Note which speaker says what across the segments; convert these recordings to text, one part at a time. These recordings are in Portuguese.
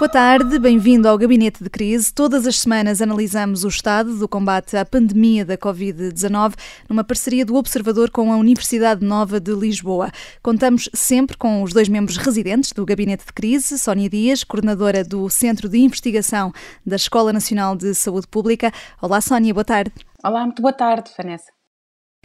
Speaker 1: Boa tarde, bem-vindo ao Gabinete de Crise. Todas as semanas analisamos o estado do combate à pandemia da Covid-19 numa parceria do Observador com a Universidade Nova de Lisboa. Contamos sempre com os dois membros residentes do Gabinete de Crise, Sónia Dias, coordenadora do Centro de Investigação da Escola Nacional de Saúde Pública. Olá, Sónia, boa tarde.
Speaker 2: Olá, muito boa tarde, Vanessa.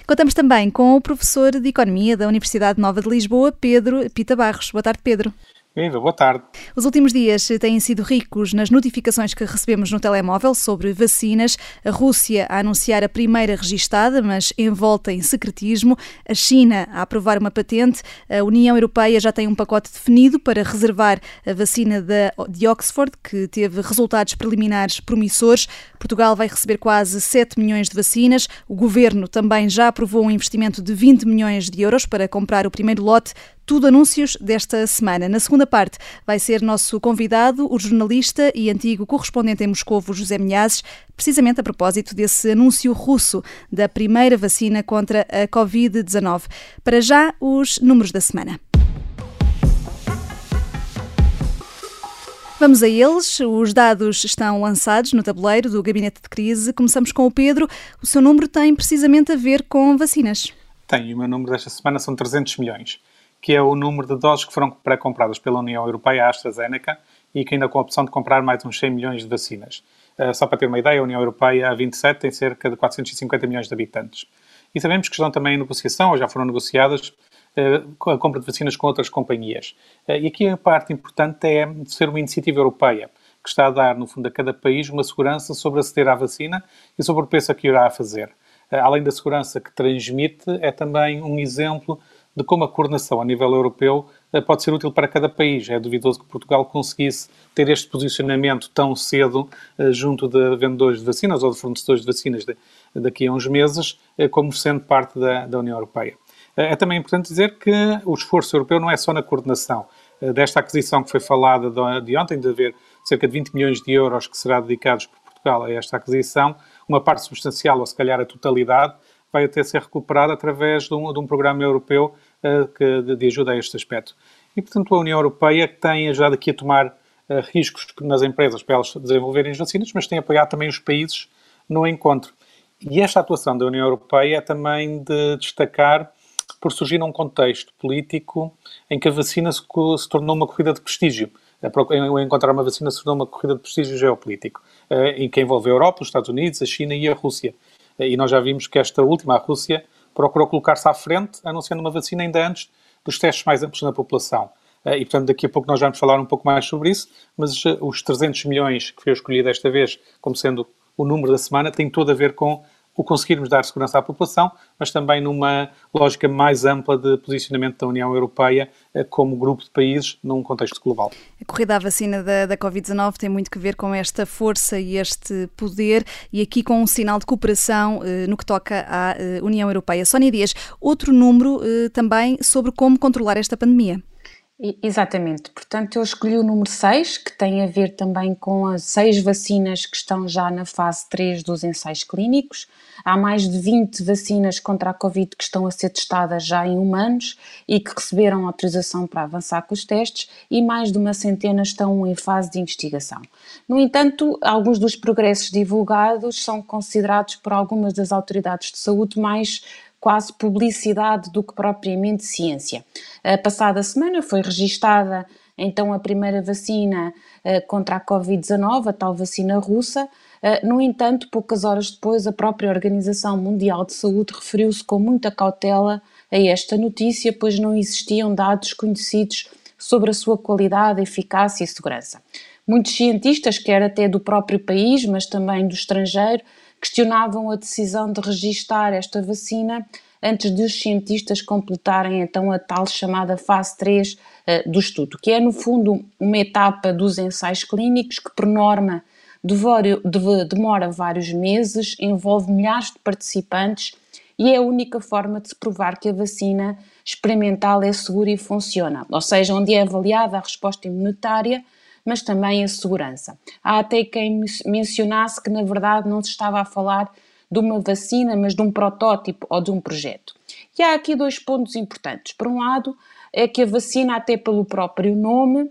Speaker 1: Contamos também com o professor de Economia da Universidade Nova de Lisboa, Pedro Pita Barros. Boa tarde, Pedro.
Speaker 3: Viva, boa tarde.
Speaker 1: Os últimos dias têm sido ricos nas notificações que recebemos no telemóvel sobre vacinas. A Rússia a anunciar a primeira registada, mas envolta em secretismo. A China a aprovar uma patente. A União Europeia já tem um pacote definido para reservar a vacina de Oxford, que teve resultados preliminares promissores. Portugal vai receber quase 7 milhões de vacinas. O governo também já aprovou um investimento de 20 milhões de euros para comprar o primeiro lote tudo anúncios desta semana. Na segunda parte vai ser nosso convidado, o jornalista e antigo correspondente em Moscou, José Milhazes, precisamente a propósito desse anúncio russo da primeira vacina contra a Covid-19. Para já, os números da semana. Vamos a eles. Os dados estão lançados no tabuleiro do Gabinete de Crise. Começamos com o Pedro. O seu número tem precisamente a ver com vacinas.
Speaker 3: Tem. O meu número desta semana são 300 milhões que é o número de doses que foram pré-compradas pela União Europeia, a AstraZeneca, e que ainda com a opção de comprar mais uns 100 milhões de vacinas. Uh, só para ter uma ideia, a União Europeia, a 27, tem cerca de 450 milhões de habitantes. E sabemos que estão também em negociação, ou já foram negociadas, uh, a compra de vacinas com outras companhias. Uh, e aqui a parte importante é ser uma iniciativa europeia, que está a dar, no fundo, a cada país uma segurança sobre aceder à vacina e sobre o preço que irá a fazer. Além da segurança que transmite, é também um exemplo de como a coordenação a nível europeu eh, pode ser útil para cada país. É duvidoso que Portugal conseguisse ter este posicionamento tão cedo eh, junto de vendedores de vacinas ou de fornecedores de vacinas daqui a uns meses, eh, como sendo parte da, da União Europeia. É também importante dizer que o esforço europeu não é só na coordenação. Desta aquisição que foi falada de ontem, de haver cerca de 20 milhões de euros que será dedicados por Portugal a esta aquisição, uma parte substancial, ou se calhar a totalidade, vai até ser recuperada através de um, de um programa europeu que, de, ajuda a este aspecto. E, portanto, a União Europeia tem ajudado aqui a tomar uh, riscos nas empresas para elas desenvolverem as vacinas, mas tem apoiado também os países no encontro. E esta atuação da União Europeia é também de destacar por surgir num contexto político em que a vacina se, se tornou uma corrida de prestígio. O encontrar uma vacina se tornou uma corrida de prestígio geopolítico, eh, em que envolve a Europa, os Estados Unidos, a China e a Rússia. E nós já vimos que esta última, a Rússia, procurou colocar-se à frente, anunciando uma vacina ainda antes dos testes mais amplos na população. Eh, e, portanto, daqui a pouco nós vamos falar um pouco mais sobre isso, mas eh, os 300 milhões que foi escolhido esta vez como sendo o número da semana tem tudo a ver com o conseguirmos dar segurança à população, mas também numa lógica mais ampla de posicionamento da União Europeia eh, como grupo de países num contexto global.
Speaker 1: A corrida à vacina da, da Covid-19 tem muito que ver com esta força e este poder e aqui com um sinal de cooperação eh, no que toca à eh, União Europeia. Sónia Dias, outro número eh, também sobre como controlar esta pandemia.
Speaker 2: Exatamente, portanto eu escolhi o número 6, que tem a ver também com as seis vacinas que estão já na fase 3 dos ensaios clínicos. Há mais de 20 vacinas contra a Covid que estão a ser testadas já em humanos e que receberam autorização para avançar com os testes, e mais de uma centena estão em fase de investigação. No entanto, alguns dos progressos divulgados são considerados por algumas das autoridades de saúde mais quase publicidade do que propriamente ciência. A passada semana foi registada então a primeira vacina uh, contra a Covid-19, a tal vacina russa. Uh, no entanto, poucas horas depois, a própria Organização Mundial de Saúde referiu-se com muita cautela a esta notícia, pois não existiam dados conhecidos sobre a sua qualidade, eficácia e segurança. Muitos cientistas, quer até do próprio país, mas também do estrangeiro, questionavam a decisão de registar esta vacina antes de os cientistas completarem então a tal chamada fase 3 uh, eh, do estudo, que é no fundo uma etapa dos ensaios clínicos que por norma demora vários meses, envolve milhares de participantes e é a única forma de se provar que a vacina experimental é segura e funciona, ou seja, onde é avaliada a resposta imunitária mas também a segurança. Há até quem mencionasse que, na verdade, não se estava a falar de uma vacina, mas de um protótipo ou de um projeto. E há aqui dois pontos importantes. Por um lado, é que a vacina, até pelo próprio nome,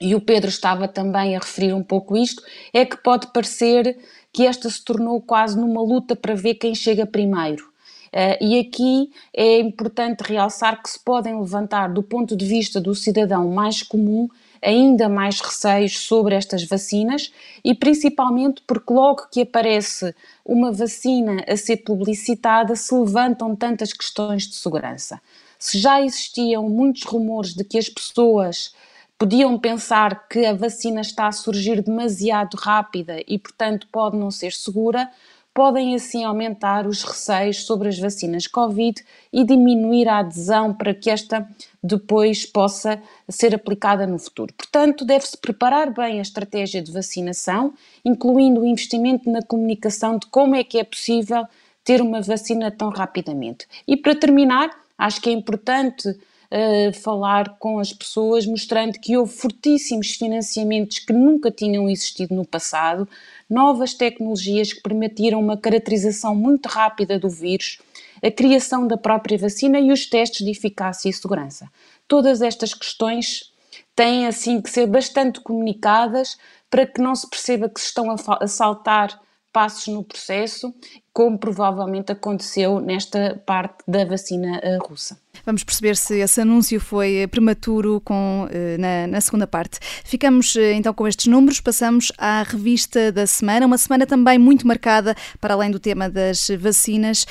Speaker 2: e o Pedro estava também a referir um pouco isto, é que pode parecer que esta se tornou quase numa luta para ver quem chega primeiro. Uh, e aqui é importante realçar que se podem levantar, do ponto de vista do cidadão mais comum, ainda mais receios sobre estas vacinas e principalmente porque logo que aparece uma vacina a ser publicitada se levantam tantas questões de segurança. Se já existiam muitos rumores de que as pessoas podiam pensar que a vacina está a surgir demasiado rápida e, portanto, pode não ser segura, podem assim aumentar os receios sobre as vacinas Covid e diminuir a adesão para que esta depois possa ser aplicada no futuro. Portanto, deve-se preparar bem a estratégia de vacinação, incluindo o investimento na comunicação de como é que é possível ter uma vacina tão rapidamente. E para terminar, acho que é importante falar com as pessoas, mostrando que houve fortíssimos financiamentos que nunca tinham existido no passado, novas tecnologias que permitiram uma caracterização muito rápida do vírus, a criação da própria vacina e os testes de eficácia e segurança. Todas estas questões têm assim que ser bastante comunicadas para que não se perceba que se estão a saltar passos no processo, como provavelmente aconteceu nesta parte da vacina eh, russa.
Speaker 1: Vamos perceber se esse anúncio foi prematuro com, eh, na, na, segunda parte. Ficamos eh, então com estes números, passamos à revista da semana, uma semana também muito marcada, para além do tema das vacinas,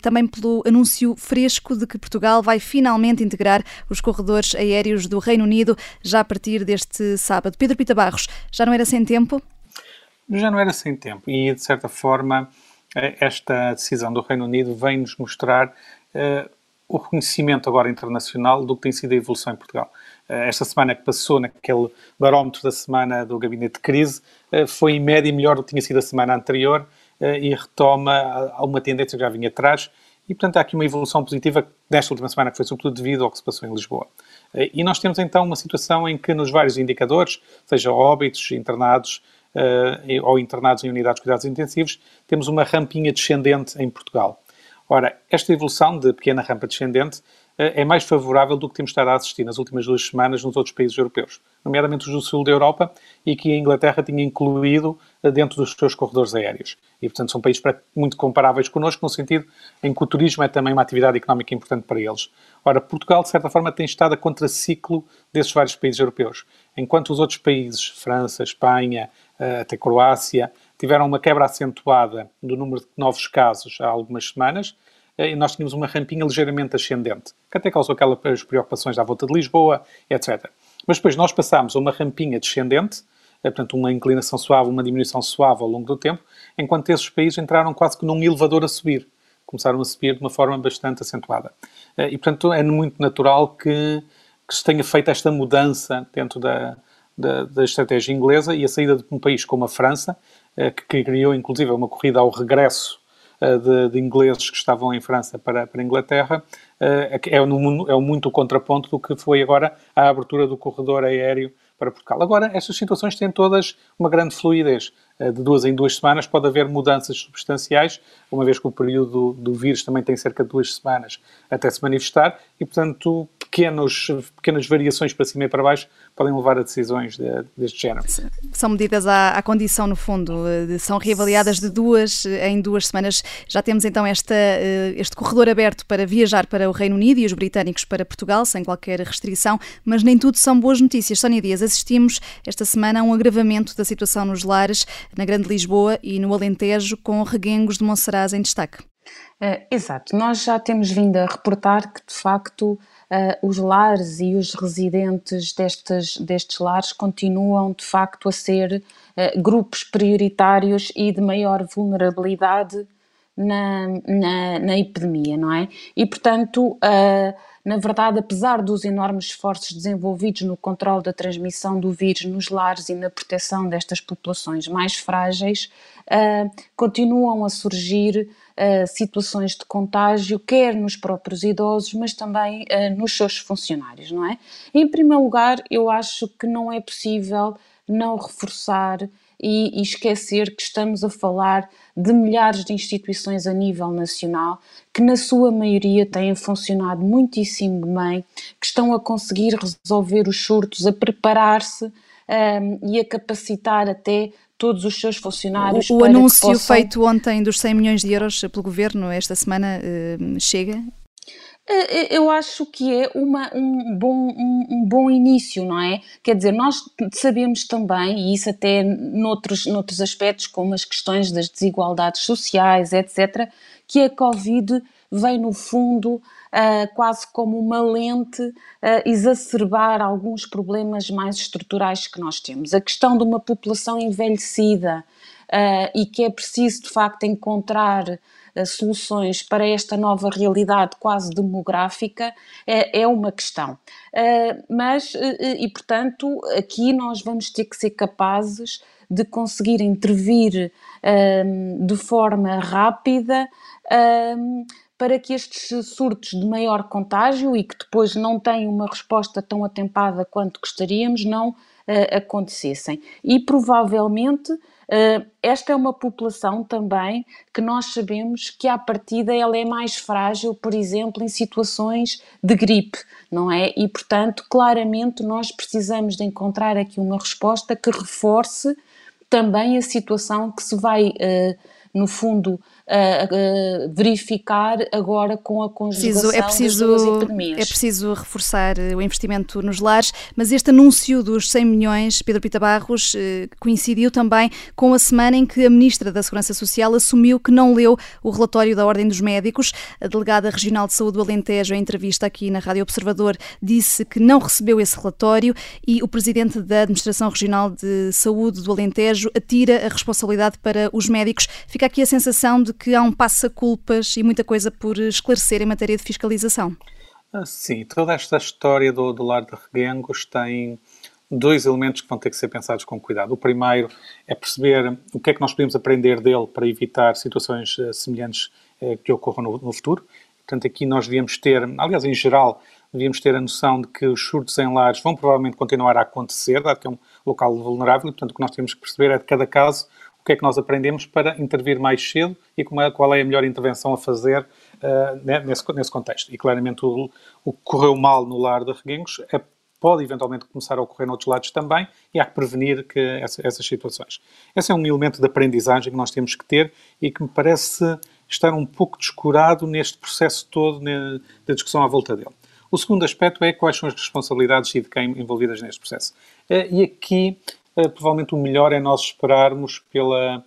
Speaker 1: também pelo anúncio fresco de que Portugal vai finalmente integrar os corredores aéreos do Reino Unido já a partir deste sábado. Pedro Pita Barros, já não era sem tempo?
Speaker 3: Já não era sem tempo e, de certa forma, eh, esta decisão do Reino Unido vem-nos mostrar uh, o reconhecimento agora internacional do que tem sido a evolução em Portugal. Uh, esta semana que passou, naquele barómetro da semana do Gabinete de Crise, uh, foi em média melhor do que tinha sido a semana anterior e retoma a, a uma tendência que já vinha atrás. E, portanto, há aqui uma evolução positiva nesta última semana, que foi sobretudo devido ao que se passou em Lisboa. E nós temos então uma situação em que, nos vários indicadores, seja óbitos, internados, uh, ou internados em unidades de cuidados intensivos, temos uma rampinha descendente em Portugal. Ora, esta evolução de pequena rampa descendente é mais favorável do que temos estado a assistir nas últimas duas semanas nos outros países europeus, nomeadamente os do sul da Europa e que a Inglaterra tinha incluído uh, dentro dos seus corredores aéreos. E, portanto, são países muito comparáveis connosco, no sentido em que o turismo é também uma atividade económica importante para eles. Ora, Portugal, de certa forma, tem estado a contraciclo desses vários países europeus. Enquanto os outros países, França, Espanha, eh, até Croácia, tiveram uma quebra acentuada do número de novos casos há algumas semanas, eh, e nós tínhamos uma rampinha ligeiramente ascendente, que até causou aquelas preocupações à volta de Lisboa, etc. Mas depois nós passámos a uma rampinha descendente, eh, portanto, uma inclinação suave, uma diminuição suave ao longo do tempo, enquanto esses países entraram quase que num elevador a subir. Começaram a subir de uma forma bastante acentuada. E, portanto, é muito natural que, que se tenha feito esta mudança dentro da, da, da, estratégia inglesa e a saída de um país como a França, eh, que criou inclusive uma corrida ao regresso eh, de, de, ingleses que estavam em França para, para a Inglaterra, eh, é, no, é muito o contraponto do que foi agora a abertura do corredor aéreo para Portugal. Agora, estas situações têm todas uma grande fluidez. De duas em duas semanas pode haver mudanças substanciais, uma vez que o período do, do vírus também tem cerca de duas semanas até se manifestar, e, portanto, pequenos, pequenas variações para cima e para baixo podem levar a decisões de, deste género.
Speaker 1: São medidas à, à, condição, no fundo, são reavaliadas de duas em duas semanas. Já temos então esta, eh, este corredor aberto para viajar para o Reino Unido e os britânicos para Portugal, sem qualquer restrição, mas nem tudo são boas notícias. Sónia Dias, assistimos esta semana a um agravamento da situação nos lares, na Grande Lisboa e no Alentejo, com reguengos de Monsaraz em destaque.
Speaker 2: É, exato, nós já temos vindo a reportar que de facto uh, os lares e os residentes destes, destes lares continuam de facto a ser uh, grupos prioritários e de maior vulnerabilidade na, na, na epidemia, não é? E portanto, uh, na verdade, apesar dos enormes esforços desenvolvidos no controle da transmissão do vírus nos lares e na proteção destas populações mais frágeis, continuam a surgir situações de contágio, quer nos próprios idosos, mas também uh, nos seus funcionários, não é? Em primeiro lugar, eu acho que não é possível não reforçar e, esquecer que estamos a falar de milhares de instituições a nível nacional que, na sua maioria, têm funcionado muitíssimo bem, que estão a conseguir resolver os surtos, a preparar-se um, e a capacitar até todos os seus funcionários.
Speaker 1: O, o anúncio possam... feito ontem dos 100 milhões de euros pelo governo esta semana uh, chega?
Speaker 2: Eh, eh, eu acho que é uma, um, bom, um, um, bom início, não é? Quer dizer, nós sabemos também, e isso até noutros, noutros aspectos, como as questões das desigualdades sociais, etc., que a Covid vem, no fundo, uh, quase como uma lente uh, exacerbar alguns problemas mais estruturais que nós temos. A questão de uma população envelhecida uh, e que é preciso, de facto, encontrar soluções para esta nova realidade quase demográfica é, é uma questão. mas, e portanto, aqui nós vamos ter que ser capazes de conseguir intervir de forma rápida para que estes surtos de maior contágio e que depois não têm uma resposta tão atempada quanto gostaríamos não uh, acontecessem. E provavelmente uh, esta é uma população também que nós sabemos que à partida ela é mais frágil, por exemplo, em situações de gripe, não é? E portanto, claramente nós precisamos de encontrar aqui uma resposta que reforce também a situação que se vai, uh, no fundo, uh, verificar agora com a conjugação
Speaker 1: preciso, é preciso, das duas epidemias. É preciso reforçar eh, o investimento nos lares, mas este anúncio dos 100 milhões, Pedro Pita Barros, eh, coincidiu também com a semana em que a Ministra da Segurança Social assumiu que não leu o relatório da Ordem dos Médicos. A Delegada Regional de Saúde do Alentejo, em entrevista aqui na Rádio Observador, disse que não recebeu esse relatório e o Presidente da Administração Regional de Saúde do Alentejo atira a responsabilidade para os médicos. Fica aqui a sensação de que há um passa-culpas e muita coisa por esclarecer em matéria de fiscalização.
Speaker 3: Ah, sim, toda esta história do, do lar de Reguengos tem dois elementos que vão ter que ser pensados com cuidado. O primeiro é perceber o que é que nós podemos aprender dele para evitar situações uh, semelhantes uh, que ocorram no, no, futuro. Portanto, aqui nós devíamos ter, aliás, em geral, devíamos ter a noção de que os surtos em lares vão provavelmente continuar a acontecer, dado que é um local vulnerável, e, portanto, o que nós temos que perceber é de cada caso o que é que nós aprendemos para intervir mais cedo e é, qual é a melhor intervenção a fazer uh, nesse, nesse, contexto. E claramente o, o, que correu mal no lar de Reguengos é, pode eventualmente começar a ocorrer noutros lados também e há que prevenir que essa, essas situações. Esse é um elemento de aprendizagem que nós temos que ter e que me parece estar um pouco descurado neste processo todo da discussão à volta dele. O segundo aspecto é quais são as responsabilidades e de quem envolvidas neste processo. Eh, e aqui provavelmente o melhor é nós esperarmos pela,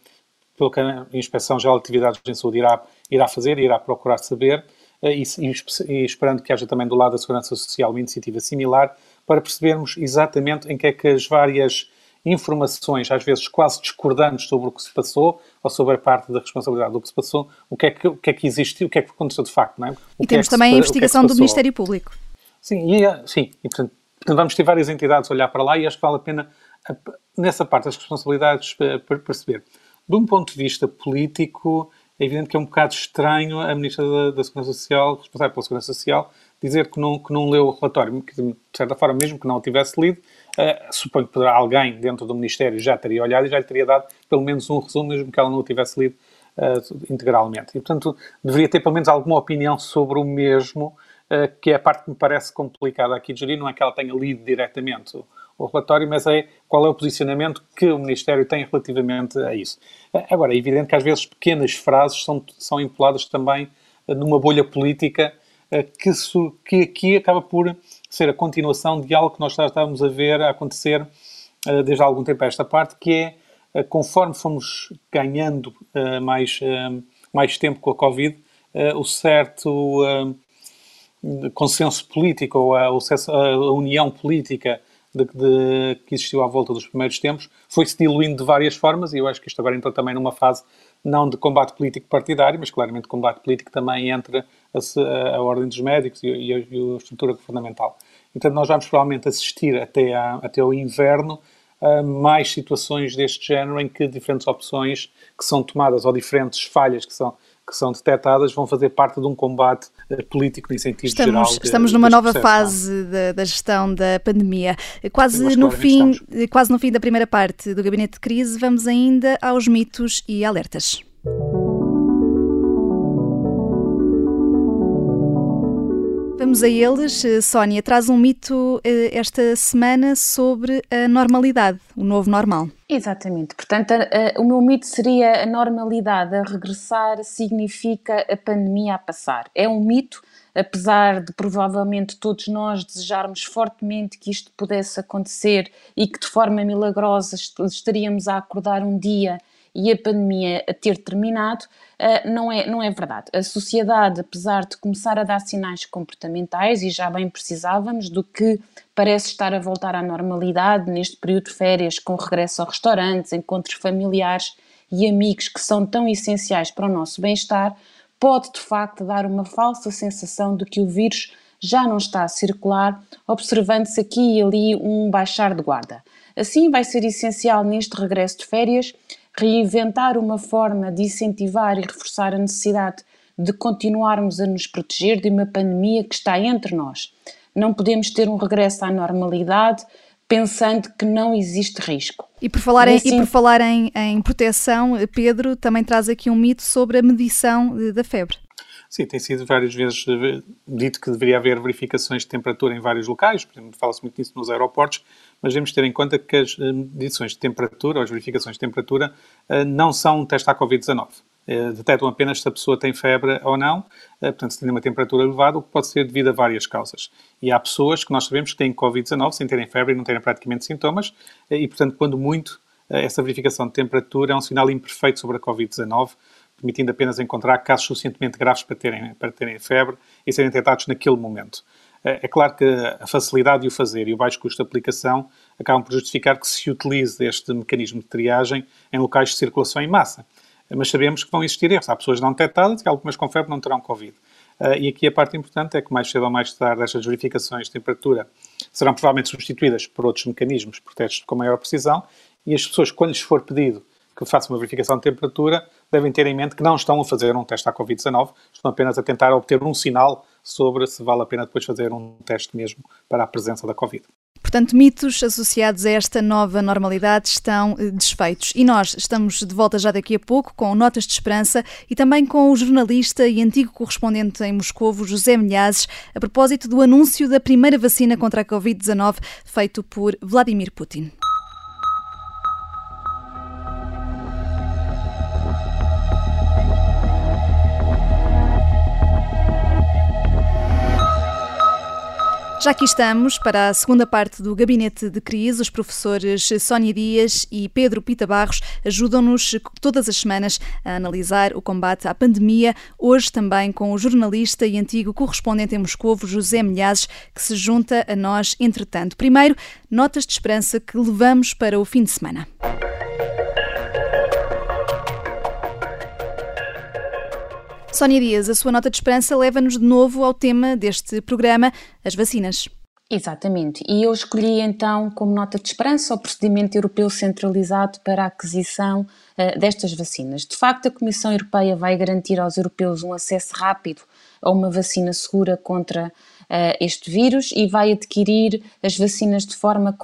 Speaker 3: pelo que a Inspeção Geral de Atividades em Saúde irá, irá fazer, irá procurar saber, eh, e, e, esperando que haja também do lado da Segurança Social uma iniciativa similar, para percebermos exatamente em que é que as várias informações, às vezes quase discordantes sobre o que se passou, ou sobre a parte da responsabilidade do que se passou, o que é que, o que, é que existiu, o que é que aconteceu de facto, não é?
Speaker 1: O e temos é também se, a investigação é do Ministério Público.
Speaker 3: Sim, e, eh, sim, e portanto, portanto, vamos ter várias entidades a olhar para lá e acho que vale a pena nessa parte das responsabilidades para perceber. De um ponto de vista político, é evidente que é um bocado estranho a Ministra da, da Segurança Social, responsável pela Segurança Social, dizer que não, que não leu o relatório, de certa forma, mesmo que não o tivesse lido, uh, suponho que alguém dentro do Ministério já teria olhado e já lhe teria dado pelo menos um resumo, mesmo que ela não o tivesse lido uh, integralmente. E, portanto, deveria ter pelo menos alguma opinião sobre o mesmo, uh, que é a parte que me parece complicada aqui de gerir, não é que ela tenha lido diretamente o relatório, mas é qual é o posicionamento que o Ministério tem relativamente a isso. Agora, é evidente que às vezes pequenas frases são, são empoladas também eh, numa bolha política eh, que, que aqui acaba por ser a continuação de algo que nós já estávamos a ver a acontecer eh, desde há algum tempo a esta parte, que é conforme fomos ganhando mais, mais tempo com a Covid, o certo consenso político ou a, a união política de, de, que existiu à volta dos primeiros tempos, foi-se diluindo de várias formas, e eu acho que isto agora entrou também numa fase não de combate político partidário, mas claramente combate político também entre a, a Ordem dos Médicos e, e, a, e, a, estrutura governamental. Então nós vamos provavelmente assistir até, a, até o inverno a mais situações deste género em que diferentes opções que são tomadas ou diferentes falhas que são que são detectadas vão fazer parte de um combate eh, político em sentido
Speaker 1: estamos,
Speaker 3: geral.
Speaker 1: De, estamos numa nova processo, fase da, da, gestão da pandemia. Quase no, fim, quase no fim da primeira parte do gabinete de crise, vamos ainda aos mitos e alertas. Vamos a eles. Eh, Sónia, traz um mito eh, esta semana sobre a normalidade, o novo normal.
Speaker 2: Exatamente. Portanto, o meu mito seria a normalidade a regressar significa a pandemia a passar. É um mito, apesar de provavelmente todos nós desejarmos fortemente que isto pudesse acontecer e que de forma milagrosa estaríamos a acordar um dia e a pandemia a ter terminado, uh, não, é, não é verdade. A sociedade, apesar de começar a dar sinais comportamentais, e já bem precisávamos, do que parece estar a voltar à normalidade neste período de férias, com regresso a restaurantes, encontros familiares e amigos que são tão essenciais para o nosso bem-estar, pode de facto dar uma falsa sensação de que o vírus já não está a circular, observando-se aqui e ali um baixar de guarda. Assim, vai ser essencial neste regresso de férias reinventar uma forma de incentivar e reforçar a necessidade de continuarmos a nos proteger de uma pandemia que está entre nós. Não podemos ter um regresso à normalidade pensando que não existe risco.
Speaker 1: E por falar, em, assim, e por falar em, em, proteção, Pedro também traz aqui um mito sobre a medição da febre.
Speaker 3: Sim, tem sido várias vezes eh, dito que deveria haver verificações de temperatura em vários locais, por exemplo, fala-se muito nisso nos aeroportos, mas devemos ter em conta que as eh, medições de temperatura, ou as verificações de temperatura, eh, não são um teste à Covid-19. Detectam apenas se a pessoa tem febre ou não, portanto, se tem uma temperatura elevada, o que pode ser devido a várias causas. E há pessoas que nós sabemos que têm Covid-19 sem terem febre e não terem praticamente sintomas, e, portanto, quando muito, essa verificação de temperatura é um sinal imperfeito sobre a Covid-19, permitindo apenas encontrar casos suficientemente graves para terem, para terem febre e serem tratados naquele momento. É, é claro que a facilidade de o fazer e o baixo custo de aplicação acabam por justificar que se utilize este mecanismo de triagem em locais de circulação em massa. Mas sabemos que vão existir erros. Há pessoas não detectadas e algumas com febre não terão Covid. Eh, e aqui a parte importante é que mais cedo ou mais tarde estas verificações de temperatura serão provavelmente substituídas por outros mecanismos, por testes com maior precisão, e as pessoas, quando lhes for pedido que façam uma verificação de temperatura devem ter em mente que não estão a fazer um teste à Covid-19, estão apenas a tentar obter um sinal sobre se vale a pena depois fazer um teste mesmo para a presença da Covid.
Speaker 1: Portanto, mitos associados a esta nova normalidade estão eh, desfeitos. E nós estamos de volta já daqui a pouco com notas de esperança e também com o jornalista e antigo correspondente em Moscou, José Milhazes, a propósito do anúncio da primeira vacina contra a Covid-19 feito por Vladimir Putin. Já aqui estamos para a segunda parte do Gabinete de Crise. Os professores Sónia Dias e Pedro Pita Barros ajudam-nos todas as semanas a analisar o combate à pandemia. Hoje também com o jornalista e antigo correspondente em Moscou, José Milhazes, que se junta a nós entretanto. Primeiro, notas de esperança que levamos para o fim de semana. Sónia Dias, a sua nota de esperança leva-nos de novo ao tema deste programa, as vacinas.
Speaker 2: Exatamente, e eu escolhi então como nota de esperança o procedimento europeu centralizado para a aquisição uh, destas vacinas. De facto, a Comissão Europeia vai garantir aos europeus um acesso rápido a uma vacina segura contra uh, este vírus e vai adquirir as vacinas de forma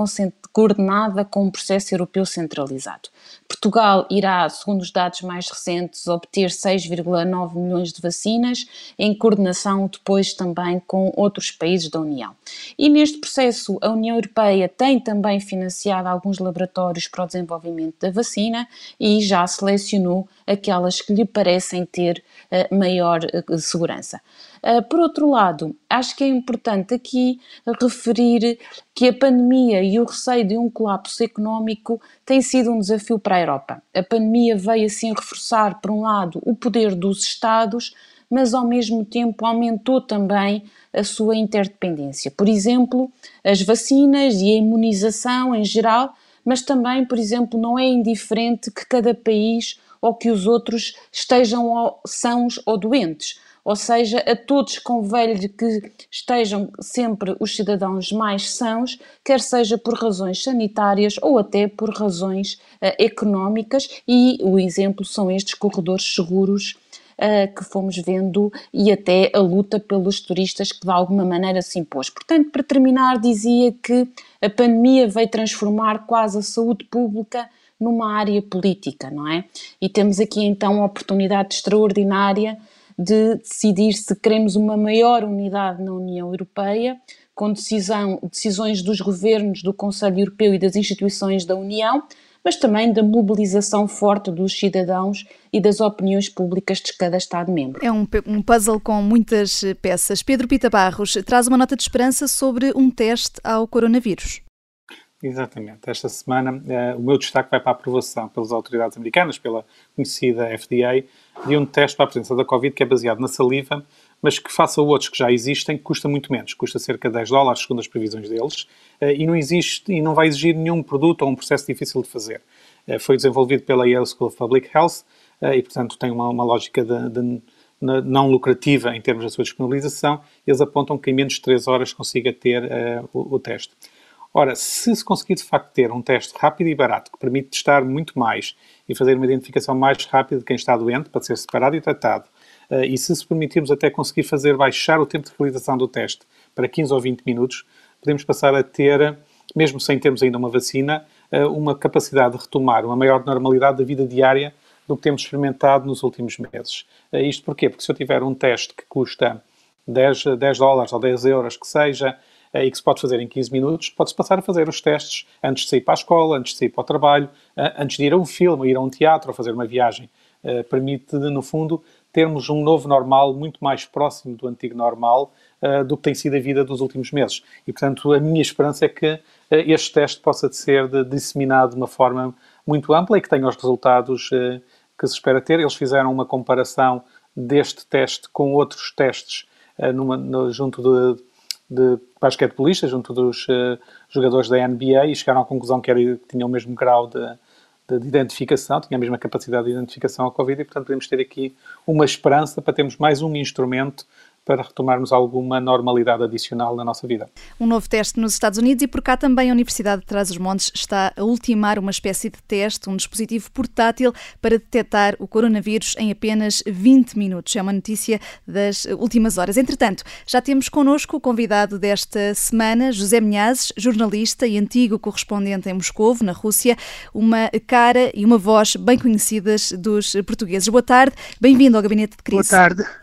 Speaker 2: coordenada com um processo europeu centralizado. Portugal irá, segundo os dados mais recentes, obter 6,9 milhões de vacinas, em coordenação depois também com outros países da União. E neste processo, a União Europeia tem também financiado alguns laboratórios para o desenvolvimento da vacina e já selecionou aquelas que lhe parecem ter uh, maior uh, segurança. Uh, por outro lado, acho que é importante aqui referir que a pandemia e o receio de um colapso económico tem sido um desafio para a Europa. A pandemia veio assim reforçar, por um lado, o poder dos Estados, mas ao mesmo tempo aumentou também a sua interdependência. Por exemplo, as vacinas e a imunização em geral, mas também, por exemplo, não é indiferente que cada país ou que os outros estejam sãos ou doentes ou seja, a todos convém que estejam sempre os cidadãos mais sãos, quer seja por razões sanitárias ou até por razões uh, económicas, e o exemplo são estes corredores seguros uh, que fomos vendo e até a luta pelos turistas que de alguma maneira se impôs. Portanto, para terminar, dizia que a pandemia veio transformar quase a saúde pública numa área política, não é? E temos aqui então uma oportunidade extraordinária de decidir se queremos uma maior unidade na União Europeia, com decisão, decisões dos governos do Conselho Europeu e das instituições da União, mas também da mobilização forte dos cidadãos e das opiniões públicas de cada Estado-membro.
Speaker 1: É um, um, puzzle com muitas peças. Pedro Pita Barros traz uma nota de esperança sobre um teste ao coronavírus.
Speaker 3: Exatamente. Esta semana eh, o meu destaque vai para a aprovação pelas autoridades americanas, pela conhecida FDA, de um teste para a presença da Covid que é baseado na saliva, mas que, face a outros que já existem, custa muito menos. Custa cerca de 10 dólares, segundo as previsões deles, eh, e não existe e não vai exigir nenhum produto ou um processo difícil de fazer. Eh, foi desenvolvido pela Yale School of Public Health e, portanto, tem uma, uma lógica de, de não lucrativa em termos da sua disponibilização, eles apontam que em menos de 3 horas consiga ter uh, o, o, teste. Ora, se se conseguir de facto ter um teste rápido e barato que permite testar muito mais e fazer uma identificação mais rápida de quem está doente para ser separado e tratado, uh, e se se permitirmos até conseguir fazer baixar o tempo de realização do teste para 15 ou 20 minutos, podemos passar a ter, mesmo sem termos ainda uma vacina, uh, uma capacidade de retomar uma maior normalidade da vida diária do que temos experimentado nos últimos meses. Uh, isto porquê? Porque se eu tiver um teste que custa 10, 10 dólares ou 10 euros, que seja, e que se pode fazer em 15 minutos, pode-se passar a fazer os testes antes de sair para a escola, antes de sair para o trabalho, antes de ir a um filme, ir a um teatro ou fazer uma viagem. Permite, no fundo, termos um novo normal muito mais próximo do antigo normal do que tem sido a vida dos últimos meses. E, portanto, a minha esperança é que este teste possa ser disseminado de uma forma muito ampla e que tenha os resultados que se espera ter. Eles fizeram uma comparação deste teste com outros testes numa, no, junto de de basquetebolistas junto dos uh, jogadores da NBA e chegaram à conclusão que, era, que tinha o mesmo grau de, de, de, identificação, tinha a mesma capacidade de identificação ao Covid e, portanto, podemos ter aqui uma esperança para termos mais um instrumento para retomarmos alguma normalidade adicional na nossa vida.
Speaker 1: Um novo teste nos Estados Unidos e por cá também a Universidade de Trás-os-Montes está a ultimar uma espécie de teste, um dispositivo portátil para detectar o coronavírus em apenas 20 minutos. É uma notícia das últimas horas. Entretanto, já temos connosco o convidado desta semana, José Minhazes, jornalista e antigo correspondente em Moscou, na Rússia, uma cara e uma voz bem conhecidas dos portugueses. Boa tarde, bem-vindo ao Gabinete de Crise.
Speaker 4: Boa tarde.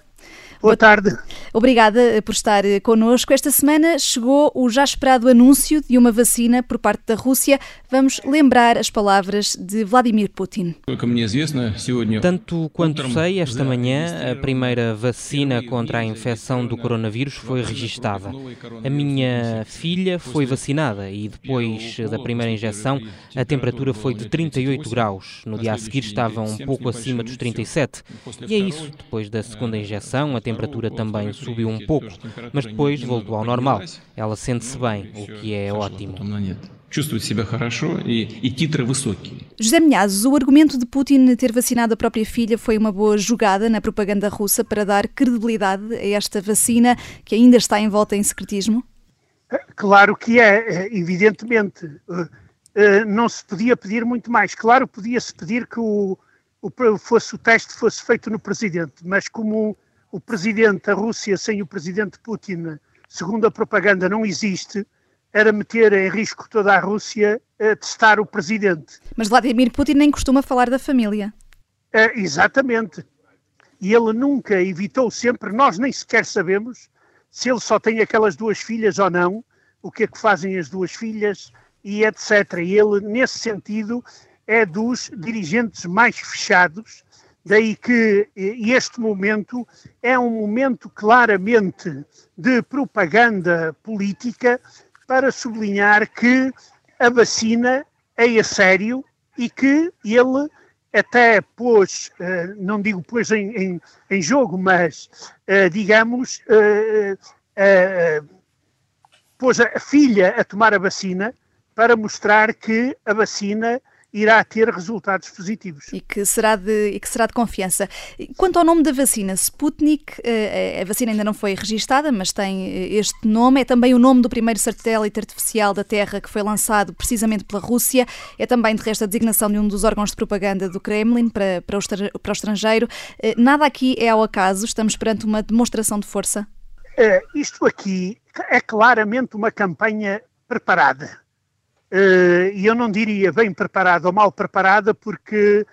Speaker 4: Boa tarde.
Speaker 1: Obrigada por estar connosco. Esta semana chegou o já esperado anúncio de uma vacina por parte da Rússia. Vamos lembrar as palavras de Vladimir Putin.
Speaker 5: Tanto quanto sei, esta manhã a primeira vacina contra a infecção do coronavírus foi registada. A minha filha foi vacinada e depois da primeira injeção a temperatura foi de 38 graus. No dia a seguir estava um pouco acima dos 37. E é isso, depois da segunda injeção a temperatura também subiu um pouco, mas depois voltou ao normal. Ela sente-se bem, o que é ótimo.
Speaker 1: José Minhazes, o argumento de Putin ter vacinado a própria filha foi uma boa jogada na propaganda russa para dar credibilidade a esta vacina que ainda está envolta em secretismo?
Speaker 4: Claro que é, evidentemente. Eh, eh, não se podia pedir muito mais. Claro, podia-se pedir que o, o, fosse, o teste fosse feito no presidente, mas como o presidente da Rússia sem o presidente Putin, segundo a propaganda, não existe, era meter em risco toda a Rússia a testar o presidente.
Speaker 1: Mas Vladimir Putin nem costuma falar da família.
Speaker 4: É, exatamente. E ele nunca evitou sempre, nós nem sequer sabemos se ele só tem aquelas duas filhas ou não, o que é que fazem as duas filhas e etc. E ele, nesse sentido, é dos dirigentes mais fechados Daí que este momento é um momento claramente de propaganda política para sublinhar que a vacina é a sério e que ele até pôs, eh, não digo pôs em, em, em jogo, mas eh, digamos, eh, pôs a filha a tomar a vacina para mostrar que a vacina irá ter resultados positivos.
Speaker 1: E que será de, e que será de confiança. Quanto ao nome da vacina, Sputnik, eh, eh, a vacina ainda não foi registada, mas tem eh, este nome. É também o nome do primeiro satélite artificial da Terra que foi lançado precisamente pela Rússia. É também, de resto, a designação de um dos órgãos de propaganda do Kremlin para, para, o, para o estrangeiro. Nada aqui é ao acaso, estamos perante uma demonstração de força.
Speaker 4: isto aqui é claramente uma campanha preparada e eu não diria bem preparada ou mal preparada, porque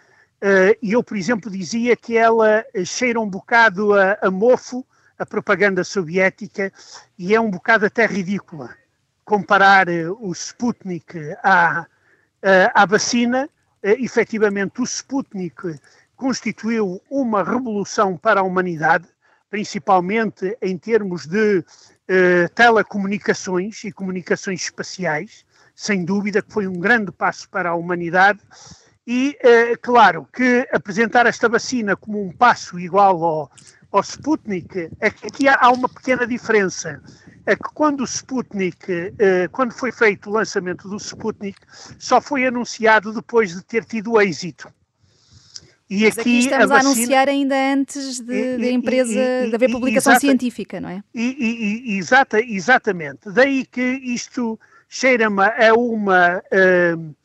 Speaker 4: e eu, por exemplo, dizia que ela cheira um bocado a, a mofo, a propaganda soviética, e é um bocado até ridícula comparar o Sputnik à, à vacina. Efetivamente, o Sputnik constituiu uma revolução para a humanidade, principalmente em termos de eh, telecomunicações e comunicações espaciais, sem dúvida que foi um grande passo para a humanidade. E, eh, claro, que apresentar esta vacina como um passo igual ao, ao Sputnik, é que aqui há uma pequena diferença. É que quando o Sputnik, eh, quando foi feito o lançamento do Sputnik, só foi anunciado depois de ter tido êxito.
Speaker 1: E aqui, aqui, estamos a, vacina... a, anunciar ainda antes de empresa, e, e, de haver publicação exata, científica, não é?
Speaker 4: E, exata, exatamente. Daí que isto cheira-me a uma, uh,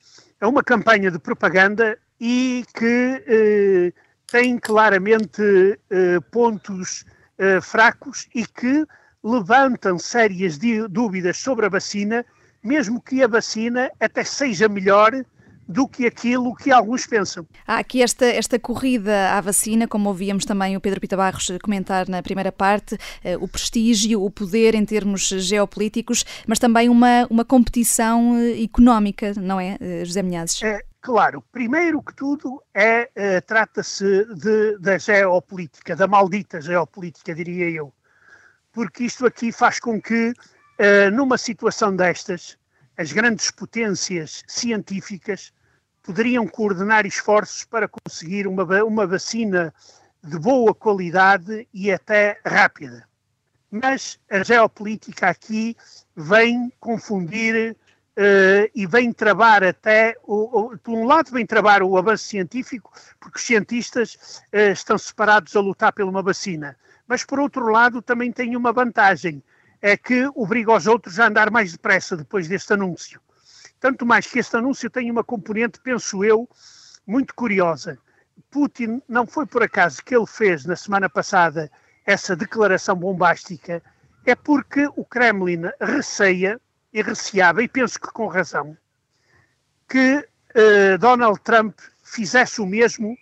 Speaker 4: a uma campanha de propaganda e que uh, tem claramente uh, pontos fracos e que levantam sérias dúvidas sobre a vacina, mesmo que a vacina até seja melhor do que aquilo que alguns pensam.
Speaker 1: Há aqui esta, esta corrida à vacina, como ouvíamos também o Pedro Pita Barros comentar na primeira parte, eh, o prestígio, o poder em termos geopolíticos, mas também uma, uma competição eh, económica, não é, eh, José Minhazes?
Speaker 4: É, claro, primeiro que tudo é, é trata-se da geopolítica, da maldita geopolítica, diria eu. Porque isto aqui faz com que, numa situação destas, as grandes potências científicas poderiam coordenar esforços para conseguir uma, uma vacina de boa qualidade e até rápida. Mas a geopolítica aqui vem confundir uh, e vem travar até, o, o, por um lado, vem travar o avanço científico, porque os cientistas uh, estão separados a lutar por uma vacina. Mas, por outro lado, também tem uma vantagem, é que obriga os outros a andar mais depressa depois deste anúncio. Tanto mais que este anúncio tem uma componente, penso eu, muito curiosa. Putin não foi por acaso que ele fez na semana passada essa declaração bombástica, é porque o Kremlin receia e receava, e penso que com razão, que uh, Donald Trump fizesse o mesmo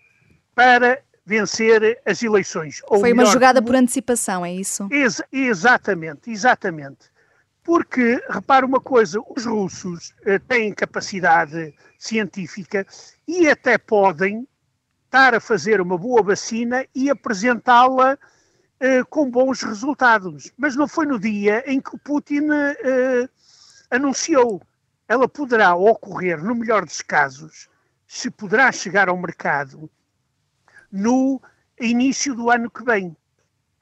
Speaker 4: para vencer as eleições.
Speaker 1: Ou Foi uma jogada por antecipação, é isso?
Speaker 4: Ex exatamente, exatamente. Porque, repara uma coisa, os russos eh, têm capacidade científica e até podem estar a fazer uma boa vacina e apresentá-la eh, com bons resultados. Mas não foi no dia em que Putin eh, anunciou. Ela poderá ocorrer, no melhor dos casos, se poderá chegar ao mercado no início do ano que vem.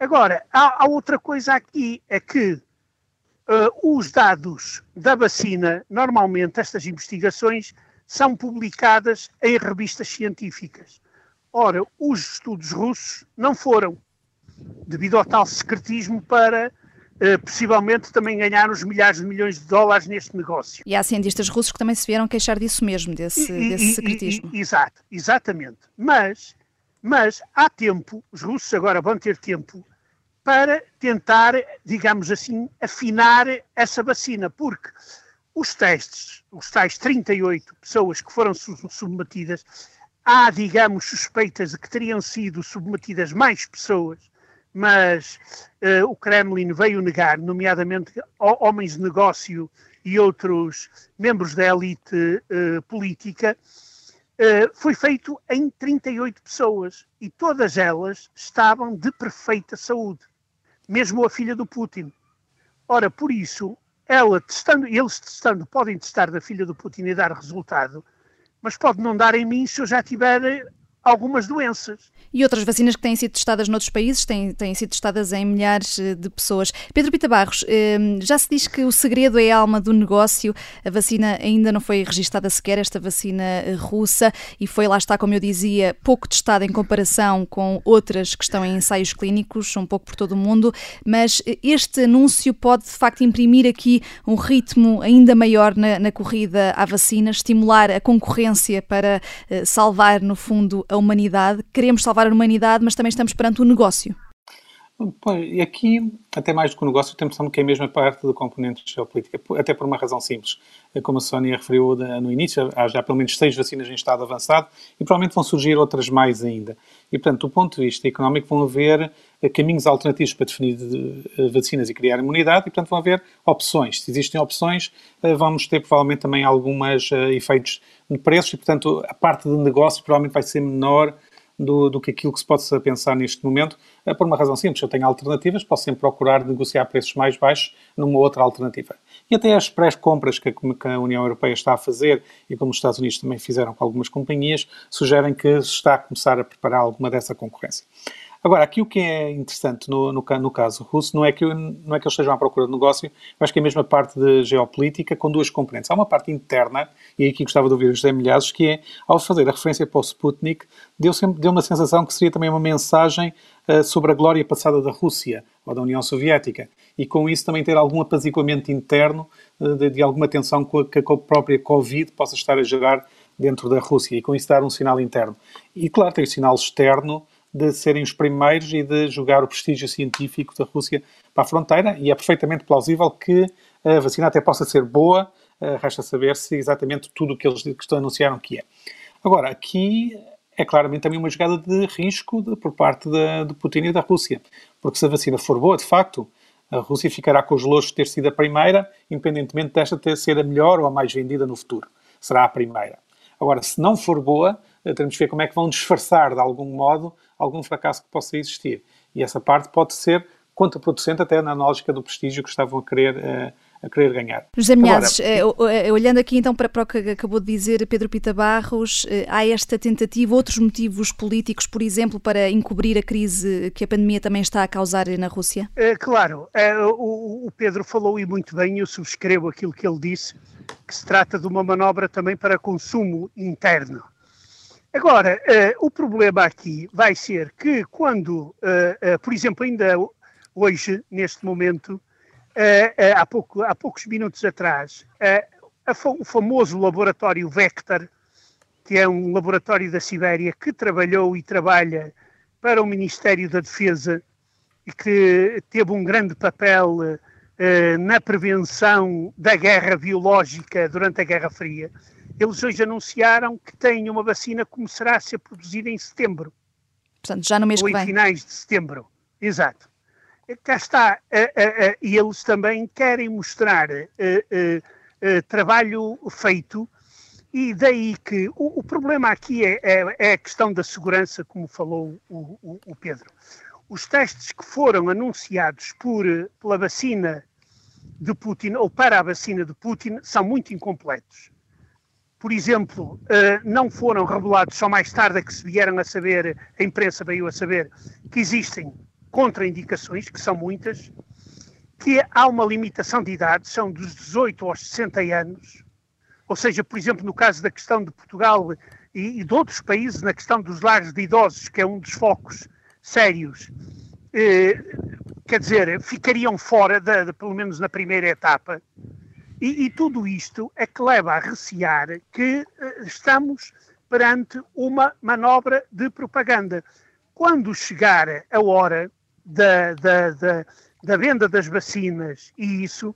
Speaker 4: Agora, há, há outra coisa aqui, é que uh, os dados da vacina, normalmente estas investigações são publicadas em revistas científicas. Ora, os estudos russos não foram, devido ao tal secretismo para uh, possivelmente também ganhar os milhares de milhões de dólares neste negócio.
Speaker 1: E há cientistas russos que também se vieram queixar disso mesmo, desse, e, desse secretismo.
Speaker 4: E, e, exato, exatamente. Mas mas há tempo, os russos agora vão ter tempo para tentar, digamos assim, afinar essa vacina, porque os testes, os tais 38 pessoas que foram submetidas, há, digamos, suspeitas de que teriam sido submetidas mais pessoas, mas uh, o Kremlin veio negar, nomeadamente homens de negócio e outros membros da elite uh, política, Uh, foi feito em 38 pessoas e todas elas estavam de perfeita saúde, mesmo a filha do Putin. Ora, por isso, ela testando, eles testando, podem testar da filha do Putin e dar resultado, mas pode não dar em mim se eu já tiver algumas doenças.
Speaker 1: E outras vacinas que têm sido testadas noutros países têm, têm sido testadas em milhares eh, de pessoas. Pedro Pita Barros, ehm, já se diz que o segredo é a alma do negócio. A vacina ainda não foi registada sequer, esta vacina eh, russa, e foi, lá está, como eu dizia, pouco testada em comparação com outras que estão em ensaios clínicos, um pouco por todo o mundo. Mas eh, este anúncio pode, de facto, imprimir aqui um ritmo ainda maior na, na corrida à vacina, estimular a concorrência para salvar, no fundo, a humanidade, queremos salvar a humanidade, mas também estamos perante um negócio.
Speaker 3: Pois, aqui, até mais do que o negócio, temos que é a mesma parte do componente geopolítica, até por uma razão simples. Como a Sónia referiu no início, há já pelo menos seis vacinas em estado avançado e provavelmente vão surgir outras mais ainda. E, portanto, do ponto de vista económico, vão haver eh, caminhos alternativos para definir eh, vacinas e criar imunidade e, portanto, vão haver opções. Se existem opções, eh, vamos ter provavelmente também alguns efeitos de preços e, portanto, a parte de negócio provavelmente vai ser menor do, do que aquilo que se possa pensar neste momento, por uma razão simples. Eu tenho alternativas, posso sempre procurar negociar preços mais baixos numa outra alternativa. E até as pré-compras que, que a União Europeia está a fazer, e como os Estados Unidos também fizeram com algumas companhias, sugerem que se está a começar a preparar alguma dessa concorrência. Agora, aqui o que é interessante no, no, no, caso russo não é, que, não é que eles estejam à procura de negócio, acho que é a mesma parte de geopolítica com duas componentes. Há uma parte interna, e aqui gostava de ouvir o José Milhazes, que é, ao fazer a referência para o Sputnik, deu, sempre, deu uma sensação que seria também uma mensagem uh, sobre a glória passada da Rússia ou da União Soviética, e com isso também ter algum apaziguamento interno uh, de, de, alguma tensão que a, que a própria Covid possa estar a gerar dentro da Rússia, e com isso dar um sinal interno. E claro, tem o sinal externo, de serem os primeiros e de jogar o prestígio científico da Rússia para a fronteira, e é perfeitamente plausível que a vacina até possa ser boa, eh, resta saber se exatamente tudo o que eles anunciaram que é. Agora, aqui é claramente também uma jogada de risco de, por parte da, de Putin e da Rússia, porque se a vacina for boa, de facto, a Rússia ficará com os louros de ter sido a primeira, independentemente desta ter ser a melhor ou a mais vendida no futuro. Será a primeira. Agora, se não for boa, eh, teremos que ver como é que vão disfarçar de algum modo algum fracasso que possa existir. E essa parte pode ser contraproducente até na lógica do prestígio que estavam a querer, uh, a querer ganhar.
Speaker 1: José Milhazes, Agora, eh, olhando aqui então para, para o que acabou de dizer Pedro Pita Barros, há esta tentativa, outros motivos políticos, por exemplo, para encobrir a crise que a pandemia também está a causar na Rússia?
Speaker 4: É, claro, é, o, o Pedro falou e muito bem, eu subscrevo aquilo que ele disse, que se trata de uma manobra também para consumo interno. Agora, uh, o problema aqui vai ser que quando, uh, por exemplo, ainda hoje, neste momento, há, pouco, há poucos minutos atrás, o famoso laboratório Vector, que é um laboratório da Sibéria que trabalhou e trabalha para o Ministério da Defesa e que teve um grande papel na prevenção da guerra biológica durante a Guerra Fria eles hoje anunciaram que têm uma vacina que começará a ser produzida em setembro.
Speaker 1: Portanto, já no mês
Speaker 4: ou
Speaker 1: que vem.
Speaker 4: em finais de setembro. Exato. Cá está. E eles também querem mostrar trabalho feito e daí que o, o problema aqui é, é, é, a questão da segurança, como falou o, o, o, Pedro. Os testes que foram anunciados por, pela vacina de Putin, ou para a vacina de Putin, são muito incompletos por exemplo, eh, não foram revelados só mais tarde é que se vieram a saber, a imprensa veio a saber, que existem contraindicações, que são muitas, que há uma limitação de idade, são dos 18 aos 60 anos, ou seja, por exemplo, no caso da questão de Portugal e, de outros países, na questão dos lares de idosos, que é um dos focos sérios, eh, quer dizer, ficariam fora, de, pelo menos na primeira etapa, e, e, tudo isto é que leva a recear que uh, estamos perante uma manobra de propaganda. Quando chegar a hora da, da, da, da venda das vacinas e isso,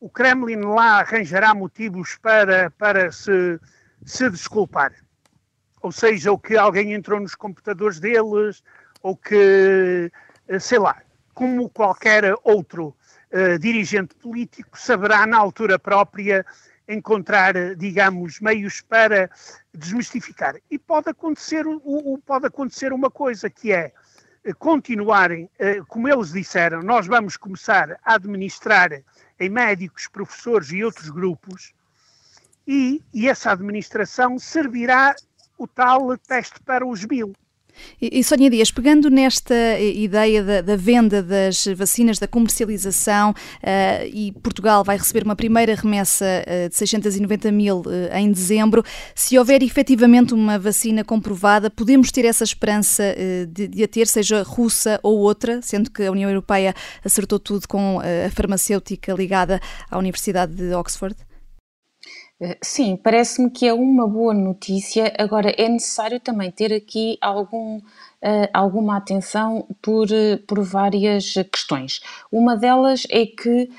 Speaker 4: o Kremlin lá arranjará motivos para, para se, se desculpar. Ou seja, ou que alguém entrou nos computadores deles, ou que, eh, sei lá, como qualquer outro uh, dirigente político saberá, na altura própria, encontrar, digamos, meios para desmistificar. E pode acontecer, pode acontecer uma coisa que é eh, continuarem, como eles disseram, nós vamos começar a administrar em médicos, professores e outros grupos, e, e essa administração servirá o tal teste para os mil.
Speaker 1: E, e Dias, pegando nesta eh, ideia da, da venda das vacinas, da comercialização, uh, e Portugal vai receber uma primeira remessa uh, de 690 mil uh, em dezembro, se houver efetivamente uma vacina comprovada, podemos ter essa esperança de, de, a ter, seja russa ou outra, sendo que a União Europeia acertou tudo com a farmacêutica ligada à Universidade de Oxford?
Speaker 2: Eh, sim, parece-me que é uma boa notícia. Agora, é necessário também ter aqui algum uh, alguma atenção por, uh, por várias questões. Uma delas é que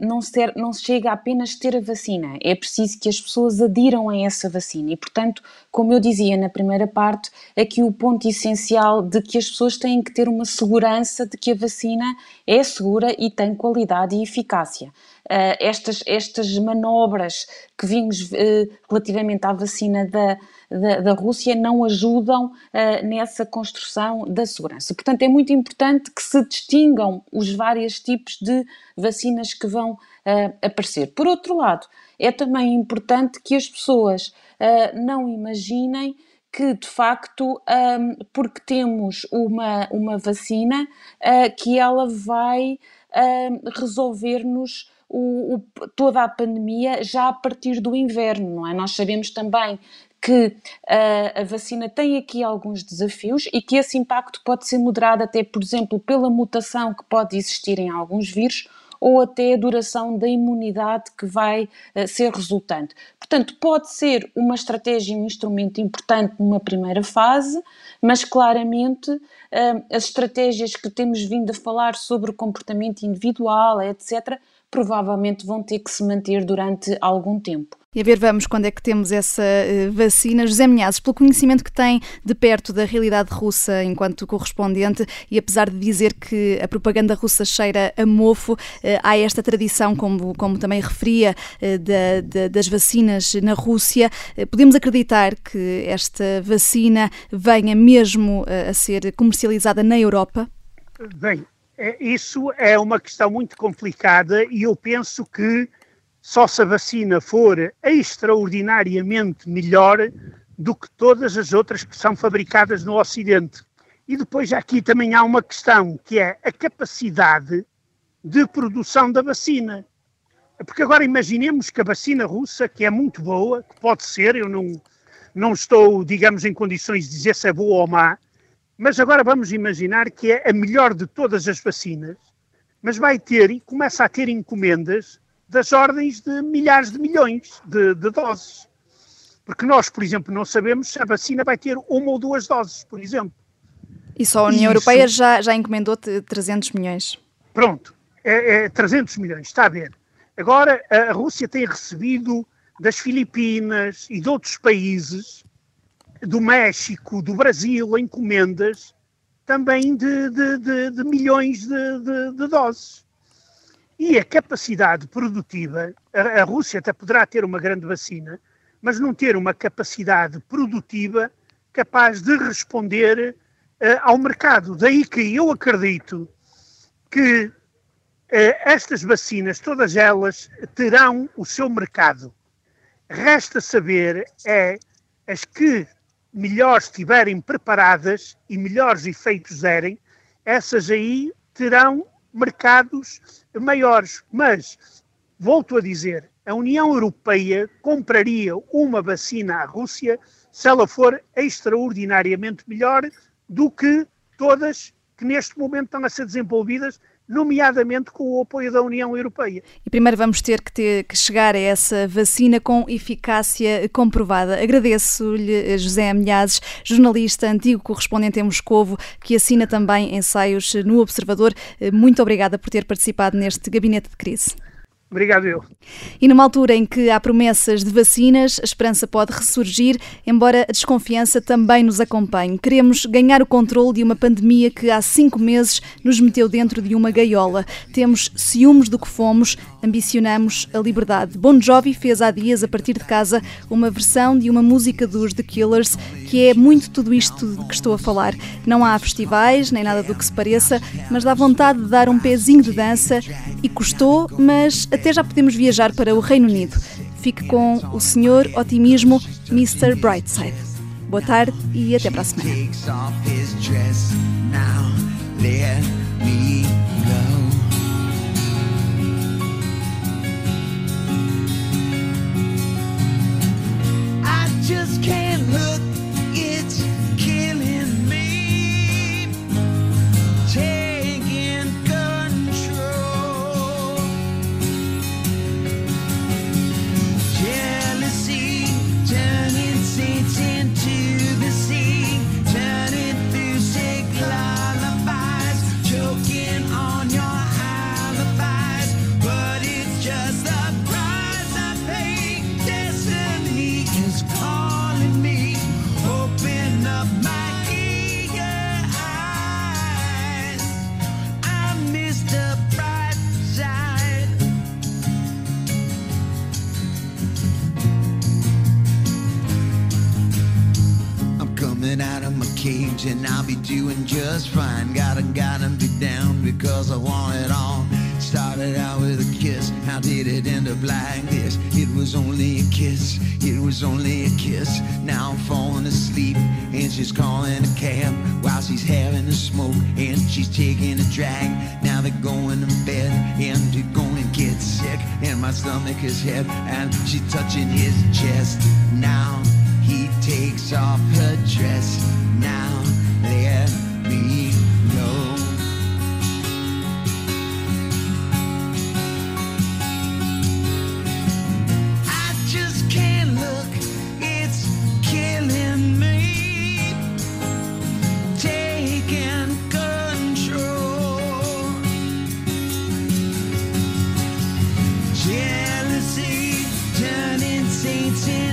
Speaker 2: não, não se chega apenas a ter a vacina, é preciso que as pessoas adiram a essa vacina e, portanto, como eu dizia na primeira parte, aqui o ponto essencial de que as pessoas têm que ter uma segurança de que a vacina é segura e tem qualidade e eficácia. Uh, estas, estas manobras que vimos uh, relativamente à vacina da, da, da Rússia não ajudam uh, nessa construção da segurança. Portanto, é muito importante que se distingam os vários tipos de vacinas que vão aparecer. Por outro lado, é também importante que as pessoas não imaginem que de facto, um, porque temos uma, uma vacina, uh, que ela vai uh, resolver-nos o, o, toda a pandemia já a partir do inverno, não é? Nós sabemos também que uh, a vacina tem aqui alguns desafios e que esse impacto pode ser moderado até, por exemplo, pela mutação que pode existir em alguns vírus ou até a duração da imunidade que vai uh, ser resultante. Portanto, pode ser uma estratégia e um instrumento importante numa primeira fase, mas claramente uh, as estratégias que temos vindo a falar sobre o comportamento individual, etc., provavelmente vão ter que se manter durante algum tempo.
Speaker 1: E a ver, vamos quando é que temos essa uh, vacina. José Minhazes, pelo conhecimento que tem de perto da realidade russa enquanto correspondente, e apesar de dizer que a propaganda russa cheira a mofo, uh, há esta tradição, como, como também referia, da, da, das vacinas na Rússia. podemos acreditar que esta vacina venha mesmo a ser comercializada na Europa?
Speaker 4: Bem, isso é uma questão muito complicada e eu penso que só se a vacina for extraordinariamente melhor do que todas as outras que são fabricadas no Ocidente. E depois aqui também há uma questão que é a capacidade de produção da vacina. Porque agora imaginemos que a vacina russa, que é muito boa, que pode ser, eu não, não estou, digamos, em condições de dizer se é boa ou má, mas agora vamos imaginar que é a melhor de todas as vacinas, mas vai ter e começa a ter encomendas das ordens de milhares de milhões de, de doses. Porque nós, por exemplo, não sabemos se a vacina vai ter uma ou duas doses, por exemplo.
Speaker 1: E só a União Isso. Europeia já, já encomendou 300 milhões.
Speaker 4: Pronto, é, é 300 milhões, está a ver. Agora, a Rússia tem recebido das Filipinas e de outros países do México, do Brasil, encomendas também de, de, de, de milhões de, doses. E a capacidade produtiva, a, a, Rússia até poderá ter uma grande vacina, mas não ter uma capacidade produtiva capaz de responder uh, ao mercado. Daí que eu acredito que uh, estas vacinas, todas elas, terão o seu mercado. Resta saber é as que melhor estiverem preparadas e melhores efeitos derem, essas aí terão mercados maiores. Mas, volto a dizer, a União Europeia compraria uma vacina à Rússia se ela for extraordinariamente melhor do que todas que neste momento estão a ser desenvolvidas nomeadamente com o apoio da União Europeia.
Speaker 1: E primeiro vamos ter que, ter que chegar a essa vacina com eficácia comprovada. Agradeço-lhe, José Amilhazes, jornalista, antigo correspondente em Moscovo, que assina também ensaios no Observador. Muito obrigada por ter participado neste gabinete de crise.
Speaker 4: Obrigado, eu.
Speaker 1: E numa altura em que há promessas de vacinas, a esperança pode ressurgir, embora a desconfiança também nos acompanhe. Queremos ganhar o controle de uma pandemia que há cinco meses nos meteu dentro de uma gaiola. Temos ciúmes do que fomos, ambicionamos a liberdade. Bon Jovi fez há dias, a partir de casa, uma versão de uma música dos The Killers, que é muito tudo isto de que estou a falar. Não há festivais, nem nada do que se pareça, mas dá vontade de dar um pezinho de dança e custou, mas até já podemos viajar para o Reino Unido. Fique com o Senhor Otimismo, Mr. Brightside. Boa tarde e até para a semana. just can't look,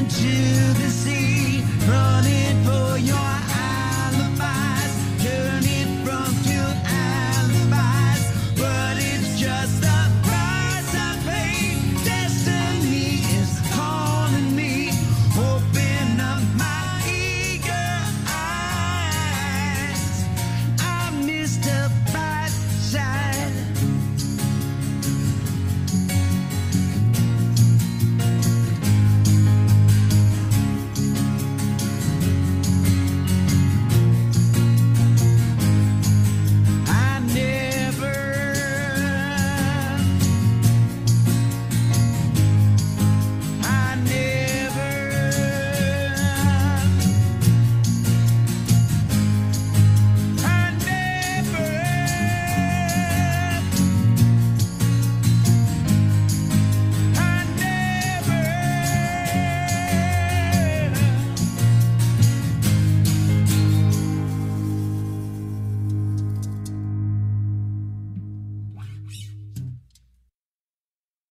Speaker 6: into the